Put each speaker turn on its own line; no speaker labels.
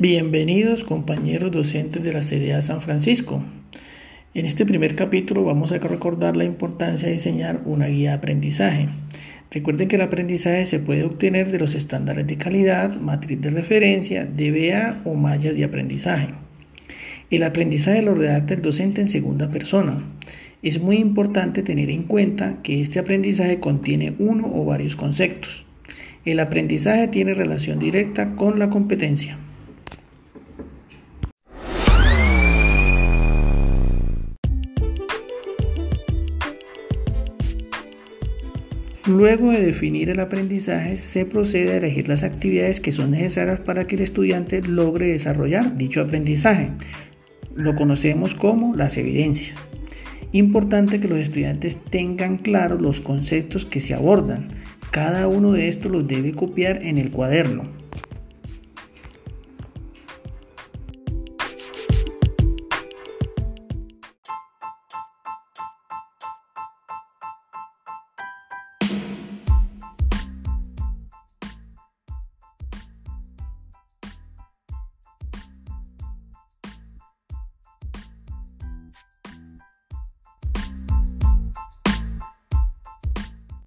Bienvenidos compañeros docentes de la CDA San Francisco. En este primer capítulo vamos a recordar la importancia de diseñar una guía de aprendizaje. Recuerden que el aprendizaje se puede obtener de los estándares de calidad, matriz de referencia, DBA o mallas de aprendizaje. El aprendizaje lo redacta el docente en segunda persona. Es muy importante tener en cuenta que este aprendizaje contiene uno o varios conceptos. El aprendizaje tiene relación directa con la competencia. Luego de definir el aprendizaje, se procede a elegir las actividades que son necesarias para que el estudiante logre desarrollar dicho aprendizaje. Lo conocemos como las evidencias. Importante que los estudiantes tengan claros los conceptos que se abordan. Cada uno de estos los debe copiar en el cuaderno.